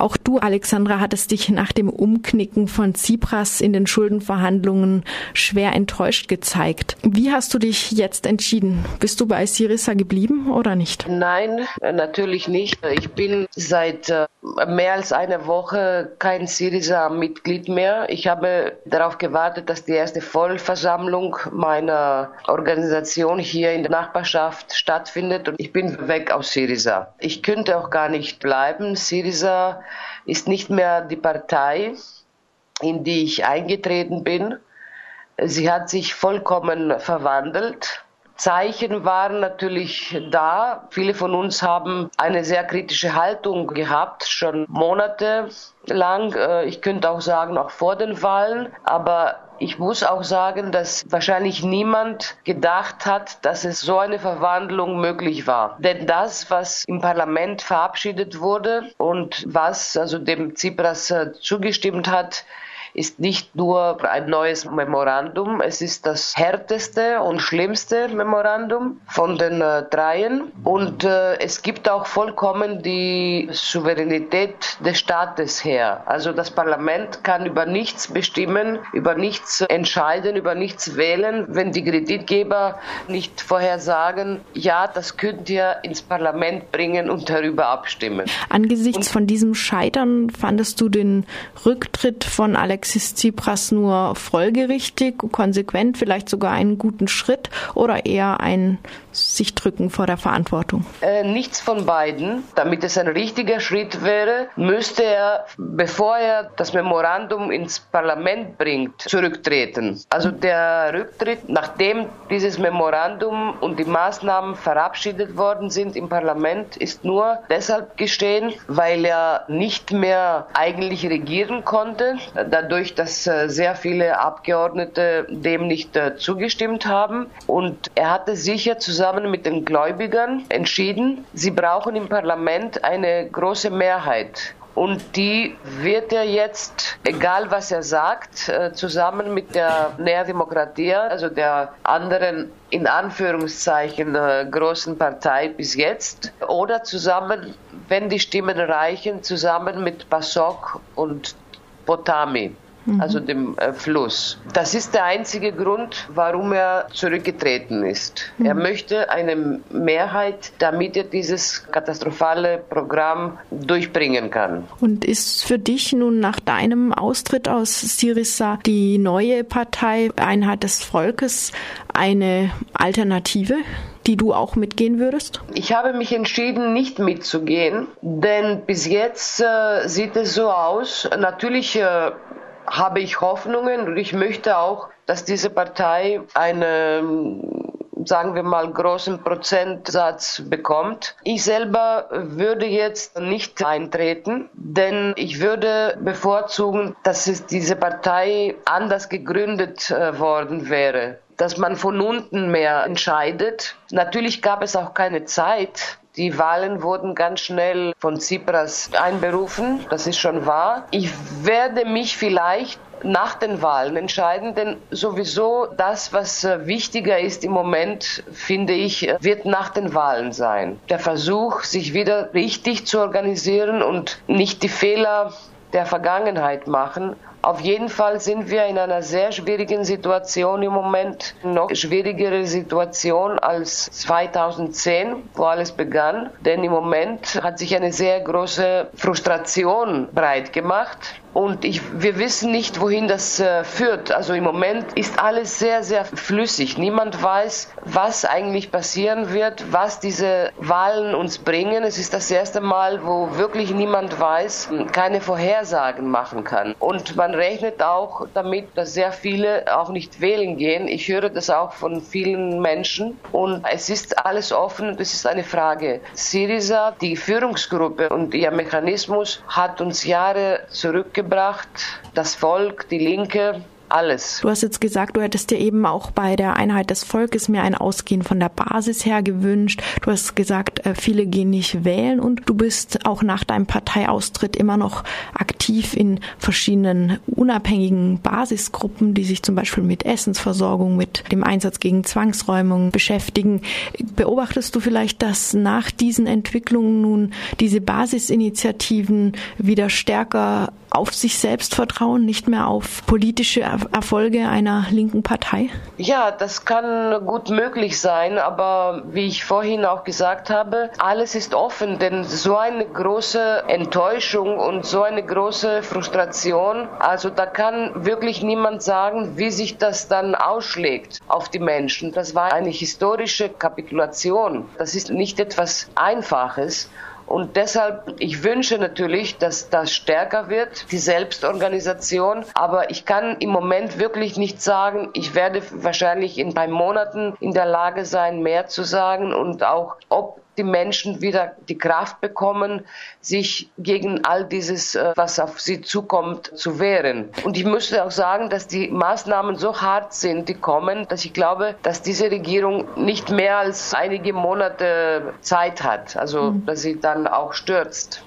Auch du, Alexandra, hattest dich nach dem Umknicken von Tsipras in den Schuldenverhandlungen schwer enttäuscht gezeigt. Wie hast du dich jetzt entschieden? Bist du bei Syriza geblieben oder nicht? Nein, natürlich nicht. Ich bin seit äh, mehr als einer Woche kein Syriza-Mitglied mehr. Ich habe darauf gewartet, dass die erste Vollversammlung meiner Organisation hier in der Nachbarschaft stattfindet und ich bin weg aus Syriza. Ich könnte auch gar nicht bleiben. Syriza ist nicht mehr die Partei, in die ich eingetreten bin. Sie hat sich vollkommen verwandelt. Zeichen waren natürlich da. Viele von uns haben eine sehr kritische Haltung gehabt, schon monatelang. Äh, ich könnte auch sagen, auch vor den Wahlen. Aber ich muss auch sagen, dass wahrscheinlich niemand gedacht hat, dass es so eine Verwandlung möglich war. Denn das, was im Parlament verabschiedet wurde und was also dem Tsipras äh, zugestimmt hat, ist nicht nur ein neues Memorandum, es ist das härteste und schlimmste Memorandum von den äh, dreien. Und äh, es gibt auch vollkommen die Souveränität des Staates her. Also das Parlament kann über nichts bestimmen, über nichts entscheiden, über nichts wählen, wenn die Kreditgeber nicht vorher sagen, ja, das könnt ihr ins Parlament bringen und darüber abstimmen. Angesichts und von diesem Scheitern fandest du den Rücktritt von Alex Alexis Tsipras nur folgerichtig, konsequent, vielleicht sogar einen guten Schritt oder eher ein sich drücken vor der Verantwortung? Äh, nichts von beiden. Damit es ein richtiger Schritt wäre, müsste er, bevor er das Memorandum ins Parlament bringt, zurücktreten. Also der Rücktritt, nachdem dieses Memorandum und die Maßnahmen verabschiedet worden sind im Parlament, ist nur deshalb gestehen, weil er nicht mehr eigentlich regieren konnte, dadurch, dass äh, sehr viele Abgeordnete dem nicht äh, zugestimmt haben. Und er hatte sicher zusammen mit den Gläubigern entschieden, sie brauchen im Parlament eine große Mehrheit. Und die wird er jetzt, egal was er sagt, äh, zusammen mit der Nea Demokratia, also der anderen in Anführungszeichen großen Partei bis jetzt, oder zusammen, wenn die Stimmen reichen, zusammen mit PASOK und Potami mhm. also dem äh, Fluss. Das ist der einzige Grund, warum er zurückgetreten ist. Mhm. Er möchte eine Mehrheit, damit er dieses katastrophale Programm durchbringen kann. Und ist für dich nun nach deinem Austritt aus Syriza die neue Partei Einheit des Volkes eine Alternative? Die du auch mitgehen würdest? Ich habe mich entschieden, nicht mitzugehen, denn bis jetzt äh, sieht es so aus. Natürlich äh, habe ich Hoffnungen und ich möchte auch, dass diese Partei einen sagen wir mal, großen Prozentsatz bekommt. Ich selber würde jetzt nicht eintreten, denn ich würde bevorzugen, dass es diese Partei anders gegründet äh, worden wäre dass man von unten mehr entscheidet. Natürlich gab es auch keine Zeit, die Wahlen wurden ganz schnell von Tsipras einberufen, das ist schon wahr. Ich werde mich vielleicht nach den Wahlen entscheiden, denn sowieso das, was äh, wichtiger ist im Moment, finde ich, äh, wird nach den Wahlen sein. Der Versuch, sich wieder richtig zu organisieren und nicht die Fehler der Vergangenheit machen, auf jeden Fall sind wir in einer sehr schwierigen Situation im Moment, noch schwierigere Situation als 2010, wo alles begann. Denn im Moment hat sich eine sehr große Frustration breit gemacht. Und ich, wir wissen nicht, wohin das äh, führt. Also im Moment ist alles sehr, sehr flüssig. Niemand weiß, was eigentlich passieren wird, was diese Wahlen uns bringen. Es ist das erste Mal, wo wirklich niemand weiß, keine Vorhersagen machen kann. Und man rechnet auch damit, dass sehr viele auch nicht wählen gehen. Ich höre das auch von vielen Menschen. Und es ist alles offen und es ist eine Frage. Syriza, die Führungsgruppe und ihr Mechanismus hat uns Jahre zurückgebracht gebracht, das Volk, die Linke, alles. Du hast jetzt gesagt, du hättest dir eben auch bei der Einheit des Volkes mehr ein Ausgehen von der Basis her gewünscht. Du hast gesagt, äh, viele gehen nicht wählen und du bist auch nach deinem Parteiaustritt immer noch aktiv aktiv in verschiedenen unabhängigen Basisgruppen, die sich zum Beispiel mit Essensversorgung, mit dem Einsatz gegen Zwangsräumung beschäftigen. Beobachtest du vielleicht, dass nach diesen Entwicklungen nun diese Basisinitiativen wieder stärker auf sich selbst vertrauen, nicht mehr auf politische Erfolge einer linken Partei? Ja, das kann gut möglich sein, aber wie ich vorhin auch gesagt habe, alles ist offen, denn so eine große Enttäuschung und so eine große Frustration, also da kann wirklich niemand sagen, wie sich das dann ausschlägt auf die Menschen. Das war eine historische Kapitulation. Das ist nicht etwas Einfaches. Und deshalb, ich wünsche natürlich, dass das stärker wird, die Selbstorganisation. Aber ich kann im Moment wirklich nicht sagen, ich werde wahrscheinlich in ein paar Monaten in der Lage sein, mehr zu sagen und auch, ob die Menschen wieder die Kraft bekommen, sich gegen all dieses, äh, was auf sie zukommt, zu wehren. Und ich müsste auch sagen, dass die Maßnahmen so hart sind, die kommen, dass ich glaube, dass diese Regierung nicht mehr als einige Monate Zeit hat, also mhm. dass sie dann auch stürzt.